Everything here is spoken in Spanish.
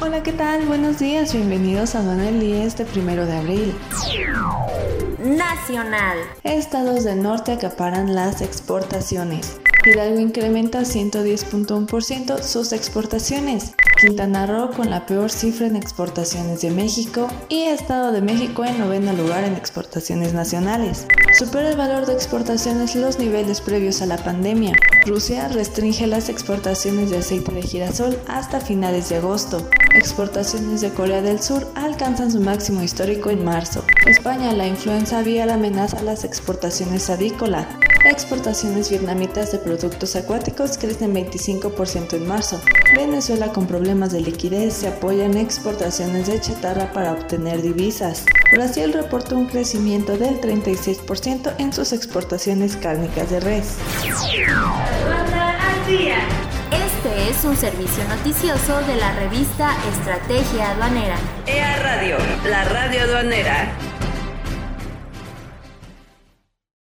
Hola, ¿qué tal? Buenos días, bienvenidos a Manuel 10 de primero de abril. Nacional. Estados del norte acaparan las exportaciones. Hidalgo incrementa 110.1% sus exportaciones. Quintana Roo con la peor cifra en exportaciones de México y Estado de México en noveno lugar en exportaciones nacionales. Supera el valor de exportaciones los niveles previos a la pandemia. Rusia restringe las exportaciones de aceite de girasol hasta finales de agosto. Exportaciones de Corea del Sur alcanzan su máximo histórico en marzo. España, la influenza aviar amenaza las exportaciones avícola. Exportaciones vietnamitas de productos acuáticos crecen 25% en marzo. Venezuela con problemas de liquidez se apoya en exportaciones de chatarra para obtener divisas. Brasil reportó un crecimiento del 36% en sus exportaciones cárnicas de res. Este es un servicio noticioso de la revista Estrategia Aduanera. EA Radio, la radio aduanera.